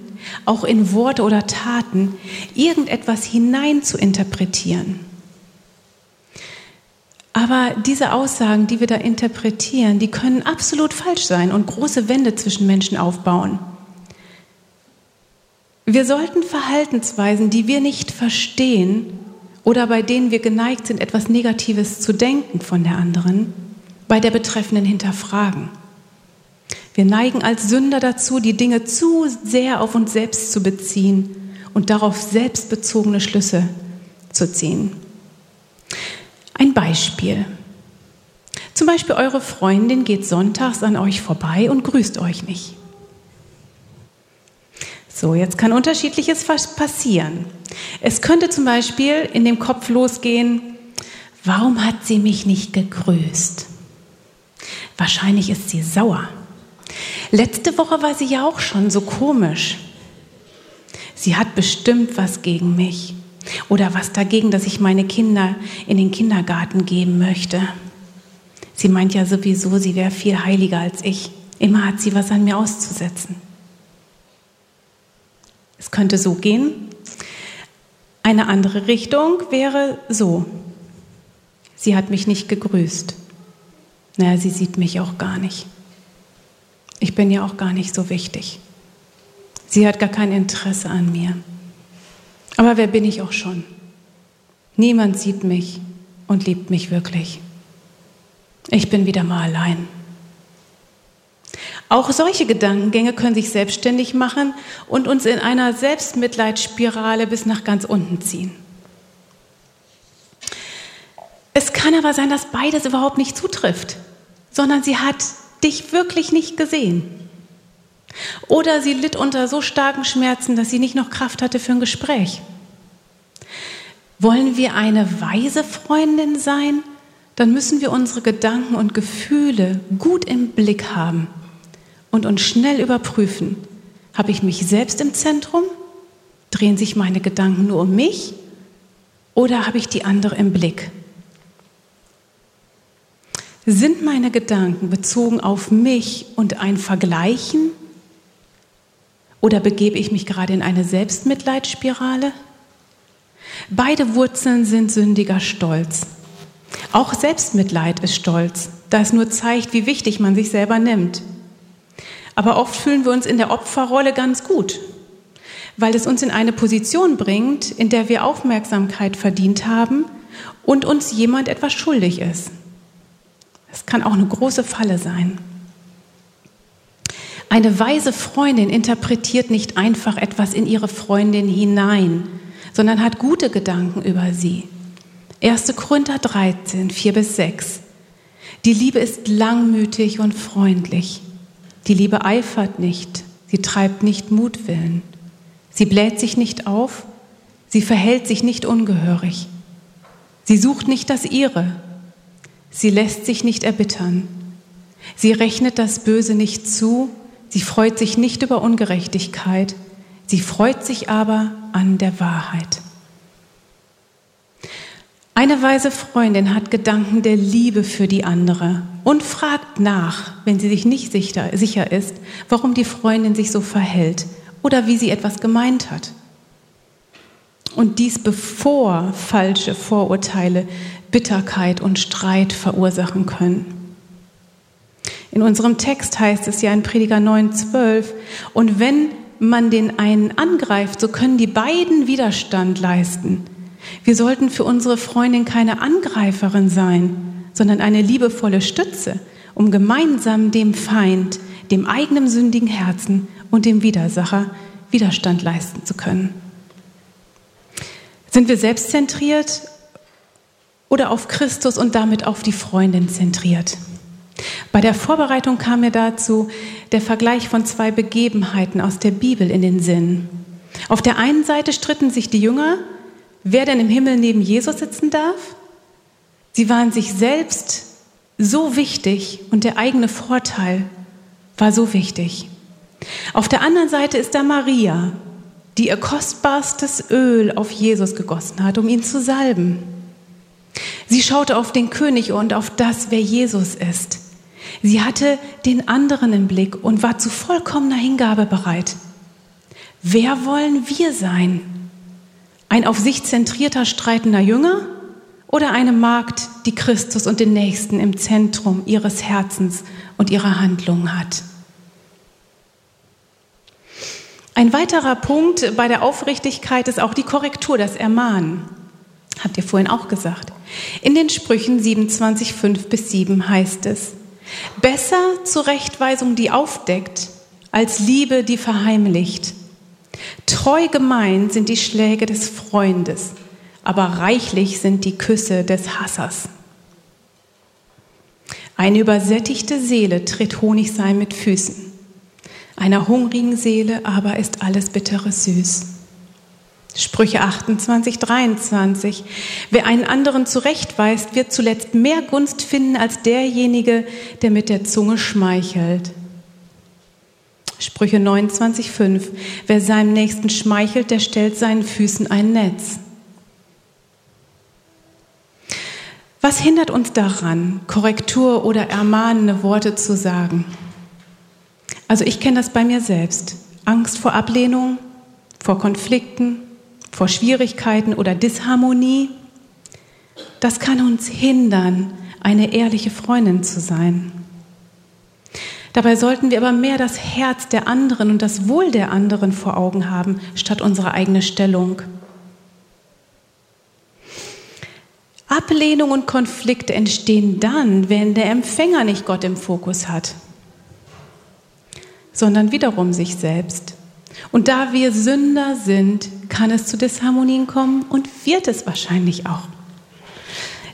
A: auch in Worte oder Taten, irgendetwas hinein zu interpretieren. Aber diese Aussagen, die wir da interpretieren, die können absolut falsch sein und große Wände zwischen Menschen aufbauen. Wir sollten Verhaltensweisen, die wir nicht verstehen oder bei denen wir geneigt sind, etwas Negatives zu denken von der anderen, bei der Betreffenden hinterfragen. Wir neigen als Sünder dazu, die Dinge zu sehr auf uns selbst zu beziehen und darauf selbstbezogene Schlüsse zu ziehen. Ein Beispiel. Zum Beispiel eure Freundin geht sonntags an euch vorbei und grüßt euch nicht. So, jetzt kann unterschiedliches passieren. Es könnte zum Beispiel in dem Kopf losgehen, warum hat sie mich nicht gegrüßt? Wahrscheinlich ist sie sauer. Letzte Woche war sie ja auch schon so komisch. Sie hat bestimmt was gegen mich oder was dagegen, dass ich meine Kinder in den Kindergarten geben möchte. Sie meint ja sowieso, sie wäre viel heiliger als ich. Immer hat sie was an mir auszusetzen. Es könnte so gehen. Eine andere Richtung wäre so. Sie hat mich nicht gegrüßt. Naja, sie sieht mich auch gar nicht. Ich bin ja auch gar nicht so wichtig. Sie hat gar kein Interesse an mir. Aber wer bin ich auch schon? Niemand sieht mich und liebt mich wirklich. Ich bin wieder mal allein. Auch solche Gedankengänge können sich selbstständig machen und uns in einer Selbstmitleidsspirale bis nach ganz unten ziehen. Es kann aber sein, dass beides überhaupt nicht zutrifft sondern sie hat dich wirklich nicht gesehen. Oder sie litt unter so starken Schmerzen, dass sie nicht noch Kraft hatte für ein Gespräch. Wollen wir eine weise Freundin sein, dann müssen wir unsere Gedanken und Gefühle gut im Blick haben und uns schnell überprüfen. Habe ich mich selbst im Zentrum? Drehen sich meine Gedanken nur um mich? Oder habe ich die andere im Blick? Sind meine Gedanken bezogen auf mich und ein Vergleichen? Oder begebe ich mich gerade in eine Selbstmitleidsspirale? Beide Wurzeln sind sündiger Stolz. Auch Selbstmitleid ist Stolz, da es nur zeigt, wie wichtig man sich selber nimmt. Aber oft fühlen wir uns in der Opferrolle ganz gut, weil es uns in eine Position bringt, in der wir Aufmerksamkeit verdient haben und uns jemand etwas schuldig ist. Es kann auch eine große Falle sein. Eine weise Freundin interpretiert nicht einfach etwas in ihre Freundin hinein, sondern hat gute Gedanken über sie. 1. Korinther 13, 4 bis 6. Die Liebe ist langmütig und freundlich. Die Liebe eifert nicht, sie treibt nicht Mutwillen. Sie bläht sich nicht auf, sie verhält sich nicht ungehörig. Sie sucht nicht das ihre, sie lässt sich nicht erbittern. Sie rechnet das Böse nicht zu, sie freut sich nicht über Ungerechtigkeit, sie freut sich aber an der Wahrheit. Eine weise Freundin hat Gedanken der Liebe für die andere und fragt nach, wenn sie sich nicht sicher, sicher ist, warum die Freundin sich so verhält oder wie sie etwas gemeint hat. Und dies bevor falsche Vorurteile Bitterkeit und Streit verursachen können. In unserem Text heißt es ja in Prediger 9,12, und wenn man den einen angreift, so können die beiden Widerstand leisten. Wir sollten für unsere Freundin keine Angreiferin sein, sondern eine liebevolle Stütze, um gemeinsam dem Feind, dem eigenen sündigen Herzen und dem Widersacher Widerstand leisten zu können. Sind wir selbstzentriert oder auf Christus und damit auf die Freundin zentriert? Bei der Vorbereitung kam mir dazu der Vergleich von zwei Begebenheiten aus der Bibel in den Sinn. Auf der einen Seite stritten sich die Jünger wer denn im Himmel neben Jesus sitzen darf. Sie waren sich selbst so wichtig und der eigene Vorteil war so wichtig. Auf der anderen Seite ist da Maria, die ihr kostbarstes Öl auf Jesus gegossen hat, um ihn zu salben. Sie schaute auf den König und auf das, wer Jesus ist. Sie hatte den anderen im Blick und war zu vollkommener Hingabe bereit. Wer wollen wir sein? Ein auf sich zentrierter, streitender Jünger oder eine Magd, die Christus und den Nächsten im Zentrum ihres Herzens und ihrer Handlungen hat? Ein weiterer Punkt bei der Aufrichtigkeit ist auch die Korrektur, das Ermahnen. Habt ihr vorhin auch gesagt. In den Sprüchen 27, 5 bis 7 heißt es, besser Zurechtweisung, die aufdeckt, als Liebe, die verheimlicht. Treu gemeint sind die Schläge des Freundes, aber reichlich sind die Küsse des Hassers. Eine übersättigte Seele tritt Honigseim mit Füßen. Einer hungrigen Seele aber ist alles Bittere süß. Sprüche 28, 23. Wer einen anderen zurechtweist, wird zuletzt mehr Gunst finden als derjenige, der mit der Zunge schmeichelt. Sprüche 29, 5. Wer seinem Nächsten schmeichelt, der stellt seinen Füßen ein Netz. Was hindert uns daran, Korrektur oder ermahnende Worte zu sagen? Also ich kenne das bei mir selbst. Angst vor Ablehnung, vor Konflikten, vor Schwierigkeiten oder Disharmonie. Das kann uns hindern, eine ehrliche Freundin zu sein. Dabei sollten wir aber mehr das Herz der anderen und das Wohl der anderen vor Augen haben, statt unsere eigene Stellung. Ablehnung und Konflikte entstehen dann, wenn der Empfänger nicht Gott im Fokus hat, sondern wiederum sich selbst. Und da wir Sünder sind, kann es zu Disharmonien kommen und wird es wahrscheinlich auch.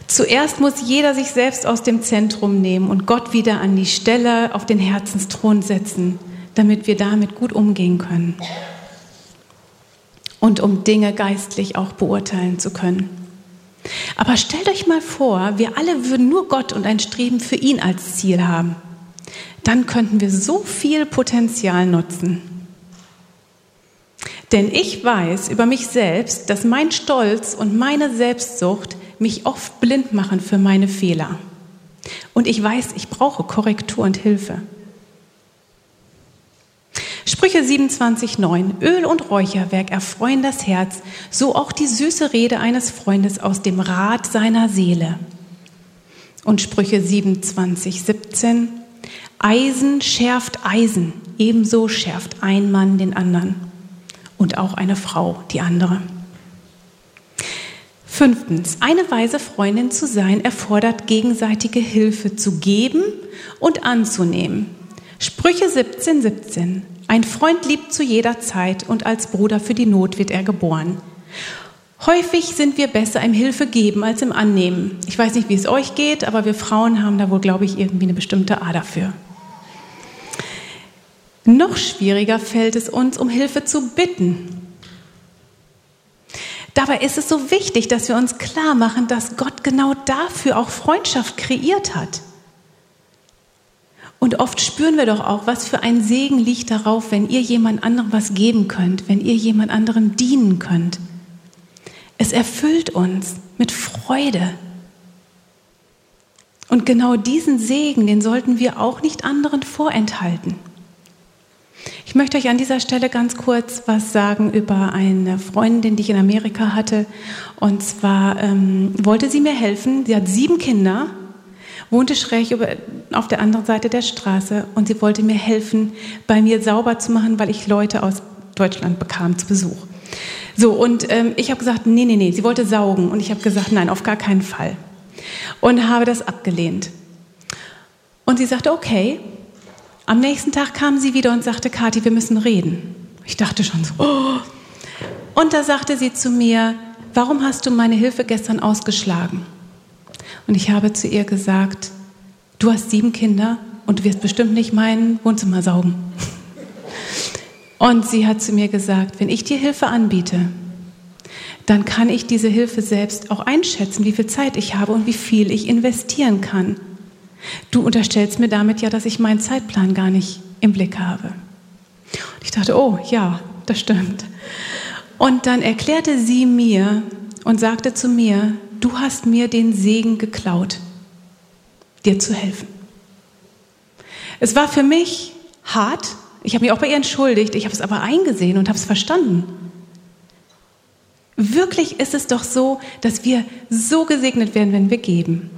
A: Zuerst muss jeder sich selbst aus dem Zentrum nehmen und Gott wieder an die Stelle auf den Herzensthron setzen, damit wir damit gut umgehen können. Und um Dinge geistlich auch beurteilen zu können. Aber stellt euch mal vor, wir alle würden nur Gott und ein Streben für ihn als Ziel haben. Dann könnten wir so viel Potenzial nutzen. Denn ich weiß über mich selbst, dass mein Stolz und meine Selbstsucht mich oft blind machen für meine Fehler. Und ich weiß, ich brauche Korrektur und Hilfe. Sprüche 27,9 Öl und Räucherwerk erfreuen das Herz, so auch die süße Rede eines Freundes aus dem Rat seiner Seele. Und Sprüche 27,17 Eisen schärft Eisen, ebenso schärft ein Mann den anderen. Und auch eine Frau die andere. Fünftens, eine weise Freundin zu sein erfordert gegenseitige Hilfe zu geben und anzunehmen. Sprüche 17, 17. Ein Freund liebt zu jeder Zeit und als Bruder für die Not wird er geboren. Häufig sind wir besser im Hilfe geben als im Annehmen. Ich weiß nicht, wie es euch geht, aber wir Frauen haben da wohl, glaube ich, irgendwie eine bestimmte Ader für. Noch schwieriger fällt es uns, um Hilfe zu bitten. Dabei ist es so wichtig, dass wir uns klar machen, dass Gott genau dafür auch Freundschaft kreiert hat. Und oft spüren wir doch auch, was für ein Segen liegt darauf, wenn ihr jemand anderem was geben könnt, wenn ihr jemand anderem dienen könnt. Es erfüllt uns mit Freude. Und genau diesen Segen, den sollten wir auch nicht anderen vorenthalten. Ich möchte euch an dieser Stelle ganz kurz was sagen über eine Freundin, die ich in Amerika hatte. Und zwar ähm, wollte sie mir helfen. Sie hat sieben Kinder, wohnte schräg über, auf der anderen Seite der Straße und sie wollte mir helfen, bei mir sauber zu machen, weil ich Leute aus Deutschland bekam zu Besuch. So, und ähm, ich habe gesagt, nee, nee, nee, sie wollte saugen. Und ich habe gesagt, nein, auf gar keinen Fall. Und habe das abgelehnt. Und sie sagte, okay, am nächsten Tag kam sie wieder und sagte, Kathi, wir müssen reden. Ich dachte schon so, oh. Und da sagte sie zu mir, warum hast du meine Hilfe gestern ausgeschlagen? Und ich habe zu ihr gesagt, du hast sieben Kinder und du wirst bestimmt nicht mein Wohnzimmer saugen. Und sie hat zu mir gesagt, wenn ich dir Hilfe anbiete, dann kann ich diese Hilfe selbst auch einschätzen, wie viel Zeit ich habe und wie viel ich investieren kann. Du unterstellst mir damit ja, dass ich meinen Zeitplan gar nicht im Blick habe. Und ich dachte, oh ja, das stimmt. Und dann erklärte sie mir und sagte zu mir, du hast mir den Segen geklaut, dir zu helfen. Es war für mich hart. Ich habe mich auch bei ihr entschuldigt. Ich habe es aber eingesehen und habe es verstanden. Wirklich ist es doch so, dass wir so gesegnet werden, wenn wir geben.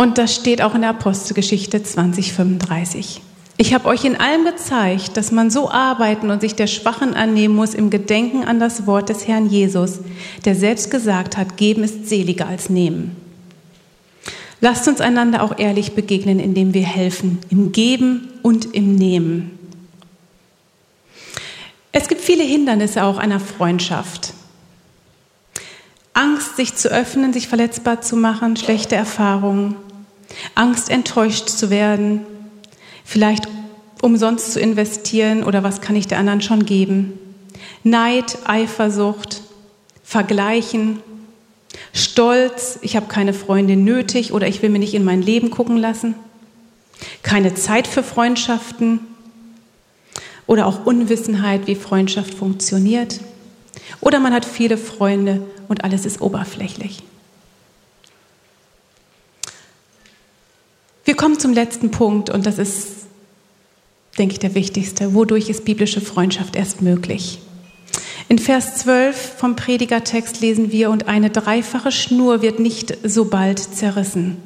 A: Und das steht auch in der Apostelgeschichte 2035. Ich habe euch in allem gezeigt, dass man so arbeiten und sich der Schwachen annehmen muss im Gedenken an das Wort des Herrn Jesus, der selbst gesagt hat, geben ist seliger als nehmen. Lasst uns einander auch ehrlich begegnen, indem wir helfen, im Geben und im Nehmen. Es gibt viele Hindernisse auch einer Freundschaft. Angst, sich zu öffnen, sich verletzbar zu machen, schlechte Erfahrungen, Angst, enttäuscht zu werden, vielleicht umsonst zu investieren oder was kann ich der anderen schon geben. Neid, Eifersucht, Vergleichen, Stolz, ich habe keine Freundin nötig oder ich will mir nicht in mein Leben gucken lassen. Keine Zeit für Freundschaften oder auch Unwissenheit, wie Freundschaft funktioniert. Oder man hat viele Freunde und alles ist oberflächlich. Kommen zum letzten Punkt und das ist, denke ich, der wichtigste. Wodurch ist biblische Freundschaft erst möglich? In Vers 12 vom Predigertext lesen wir, und eine dreifache Schnur wird nicht so bald zerrissen.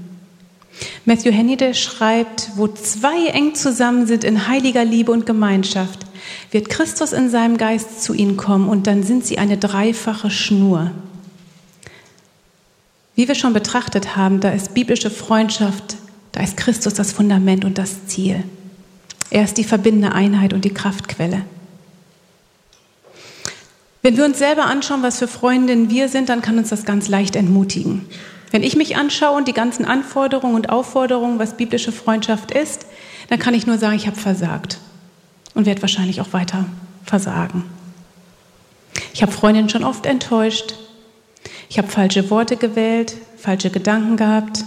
A: Matthew Hennide schreibt, wo zwei eng zusammen sind in heiliger Liebe und Gemeinschaft, wird Christus in seinem Geist zu ihnen kommen und dann sind sie eine dreifache Schnur. Wie wir schon betrachtet haben, da ist biblische Freundschaft da ist Christus das Fundament und das Ziel. Er ist die verbindende Einheit und die Kraftquelle. Wenn wir uns selber anschauen, was für Freundinnen wir sind, dann kann uns das ganz leicht entmutigen. Wenn ich mich anschaue und die ganzen Anforderungen und Aufforderungen, was biblische Freundschaft ist, dann kann ich nur sagen, ich habe versagt und werde wahrscheinlich auch weiter versagen. Ich habe Freundinnen schon oft enttäuscht. Ich habe falsche Worte gewählt, falsche Gedanken gehabt.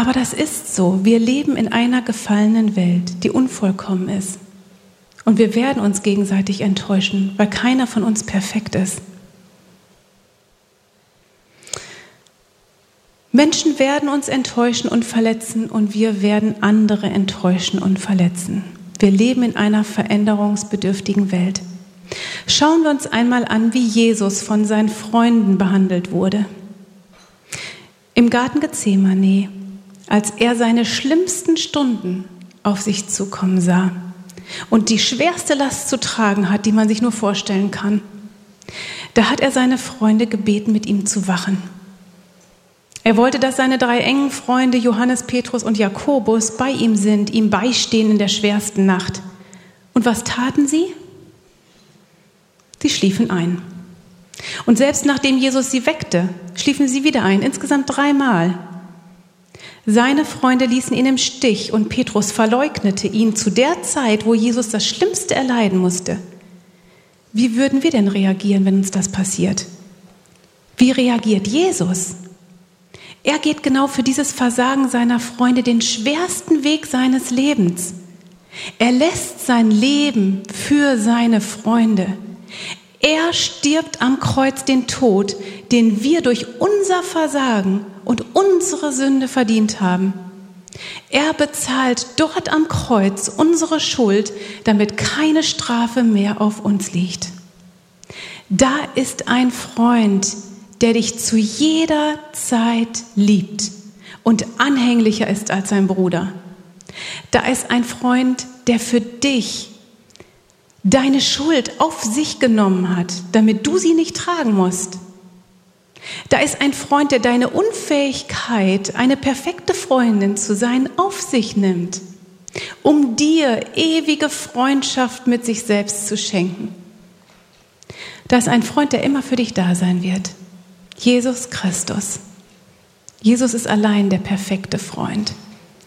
A: Aber das ist so. Wir leben in einer gefallenen Welt, die unvollkommen ist. Und wir werden uns gegenseitig enttäuschen, weil keiner von uns perfekt ist. Menschen werden uns enttäuschen und verletzen und wir werden andere enttäuschen und verletzen. Wir leben in einer veränderungsbedürftigen Welt. Schauen wir uns einmal an, wie Jesus von seinen Freunden behandelt wurde. Im Garten Gethsemane als er seine schlimmsten Stunden auf sich zukommen sah, und die schwerste Last zu tragen hat, die man sich nur vorstellen kann. Da hat er seine Freunde gebeten, mit ihm zu wachen. Er wollte, dass seine drei engen Freunde Johannes, Petrus und Jakobus bei ihm sind, ihm beistehen in der schwersten Nacht. Und was taten sie? Sie schliefen ein. Und selbst nachdem Jesus sie weckte, schliefen sie wieder ein, insgesamt dreimal. Seine Freunde ließen ihn im Stich und Petrus verleugnete ihn zu der Zeit, wo Jesus das Schlimmste erleiden musste. Wie würden wir denn reagieren, wenn uns das passiert? Wie reagiert Jesus? Er geht genau für dieses Versagen seiner Freunde den schwersten Weg seines Lebens. Er lässt sein Leben für seine Freunde. Er stirbt am Kreuz den Tod, den wir durch unser Versagen und unsere Sünde verdient haben. Er bezahlt dort am Kreuz unsere Schuld, damit keine Strafe mehr auf uns liegt. Da ist ein Freund, der dich zu jeder Zeit liebt und anhänglicher ist als sein Bruder. Da ist ein Freund, der für dich deine Schuld auf sich genommen hat, damit du sie nicht tragen musst. Da ist ein Freund, der deine Unfähigkeit, eine perfekte Freundin zu sein, auf sich nimmt, um dir ewige Freundschaft mit sich selbst zu schenken. Da ist ein Freund, der immer für dich da sein wird. Jesus Christus. Jesus ist allein der perfekte Freund,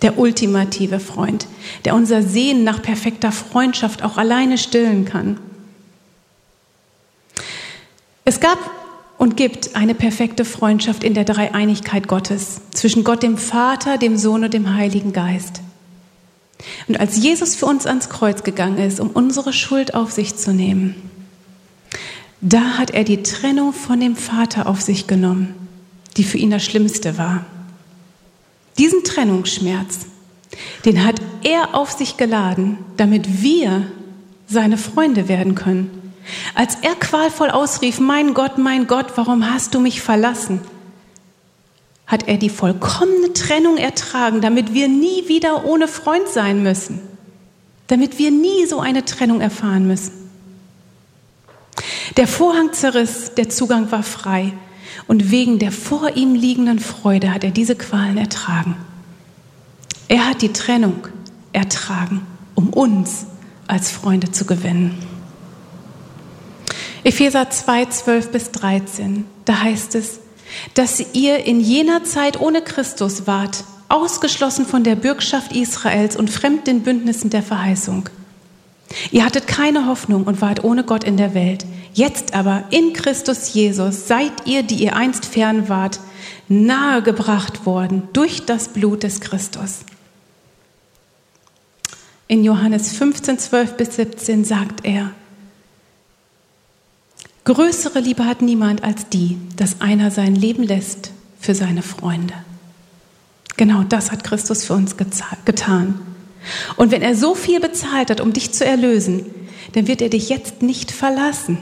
A: der ultimative Freund, der unser Sehen nach perfekter Freundschaft auch alleine stillen kann. Es gab und gibt eine perfekte Freundschaft in der Dreieinigkeit Gottes zwischen Gott dem Vater, dem Sohn und dem Heiligen Geist. Und als Jesus für uns ans Kreuz gegangen ist, um unsere Schuld auf sich zu nehmen, da hat er die Trennung von dem Vater auf sich genommen, die für ihn das Schlimmste war. Diesen Trennungsschmerz, den hat er auf sich geladen, damit wir seine Freunde werden können. Als er qualvoll ausrief, mein Gott, mein Gott, warum hast du mich verlassen? Hat er die vollkommene Trennung ertragen, damit wir nie wieder ohne Freund sein müssen, damit wir nie so eine Trennung erfahren müssen. Der Vorhang zerriss, der Zugang war frei und wegen der vor ihm liegenden Freude hat er diese Qualen ertragen. Er hat die Trennung ertragen, um uns als Freunde zu gewinnen. Epheser 2, 12 bis 13, da heißt es, dass ihr in jener Zeit ohne Christus wart, ausgeschlossen von der Bürgschaft Israels und fremd den Bündnissen der Verheißung. Ihr hattet keine Hoffnung und wart ohne Gott in der Welt. Jetzt aber in Christus Jesus seid ihr, die ihr einst fern wart, nahegebracht worden durch das Blut des Christus. In Johannes 15, 12 bis 17 sagt er, Größere Liebe hat niemand als die, dass einer sein Leben lässt für seine Freunde. Genau das hat Christus für uns getan. Und wenn er so viel bezahlt hat, um dich zu erlösen, dann wird er dich jetzt nicht verlassen.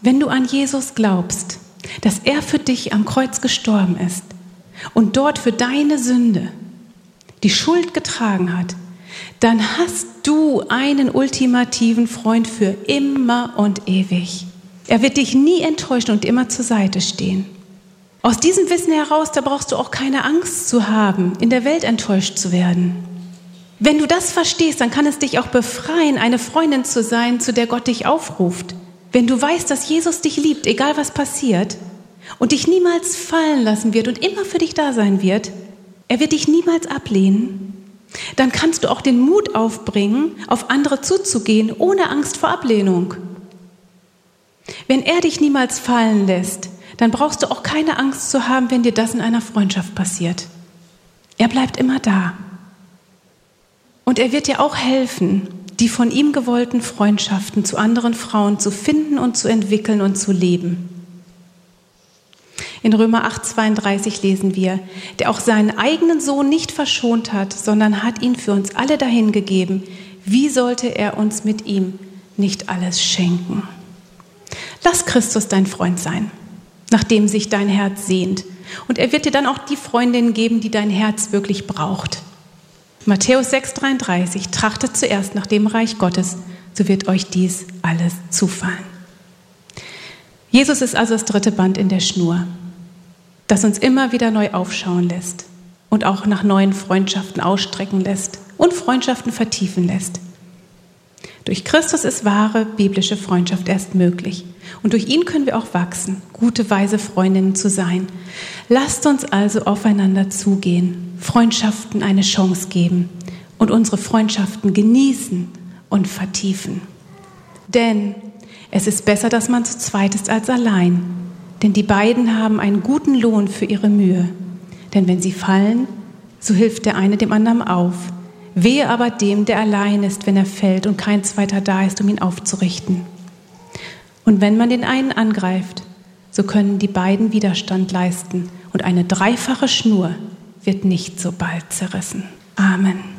A: Wenn du an Jesus glaubst, dass er für dich am Kreuz gestorben ist und dort für deine Sünde die Schuld getragen hat, dann hast du einen ultimativen Freund für immer und ewig. Er wird dich nie enttäuschen und immer zur Seite stehen. Aus diesem Wissen heraus, da brauchst du auch keine Angst zu haben, in der Welt enttäuscht zu werden. Wenn du das verstehst, dann kann es dich auch befreien, eine Freundin zu sein, zu der Gott dich aufruft. Wenn du weißt, dass Jesus dich liebt, egal was passiert, und dich niemals fallen lassen wird und immer für dich da sein wird, er wird dich niemals ablehnen, dann kannst du auch den Mut aufbringen, auf andere zuzugehen, ohne Angst vor Ablehnung. Wenn er dich niemals fallen lässt, dann brauchst du auch keine Angst zu haben, wenn dir das in einer Freundschaft passiert. Er bleibt immer da. Und er wird dir auch helfen, die von ihm gewollten Freundschaften zu anderen Frauen zu finden und zu entwickeln und zu leben. In Römer 8:32 lesen wir, der auch seinen eigenen Sohn nicht verschont hat, sondern hat ihn für uns alle dahingegeben. Wie sollte er uns mit ihm nicht alles schenken? Lass Christus dein Freund sein, nach dem sich dein Herz sehnt. Und er wird dir dann auch die Freundin geben, die dein Herz wirklich braucht. Matthäus 6,33 Trachtet zuerst nach dem Reich Gottes, so wird euch dies alles zufallen. Jesus ist also das dritte Band in der Schnur, das uns immer wieder neu aufschauen lässt und auch nach neuen Freundschaften ausstrecken lässt und Freundschaften vertiefen lässt. Durch Christus ist wahre biblische Freundschaft erst möglich. Und durch ihn können wir auch wachsen, gute, weise Freundinnen zu sein. Lasst uns also aufeinander zugehen, Freundschaften eine Chance geben und unsere Freundschaften genießen und vertiefen. Denn es ist besser, dass man zu zweit ist als allein. Denn die beiden haben einen guten Lohn für ihre Mühe. Denn wenn sie fallen, so hilft der eine dem anderen auf. Wehe aber dem, der allein ist, wenn er fällt und kein zweiter da ist, um ihn aufzurichten. Und wenn man den einen angreift, so können die beiden Widerstand leisten und eine dreifache Schnur wird nicht so bald zerrissen. Amen.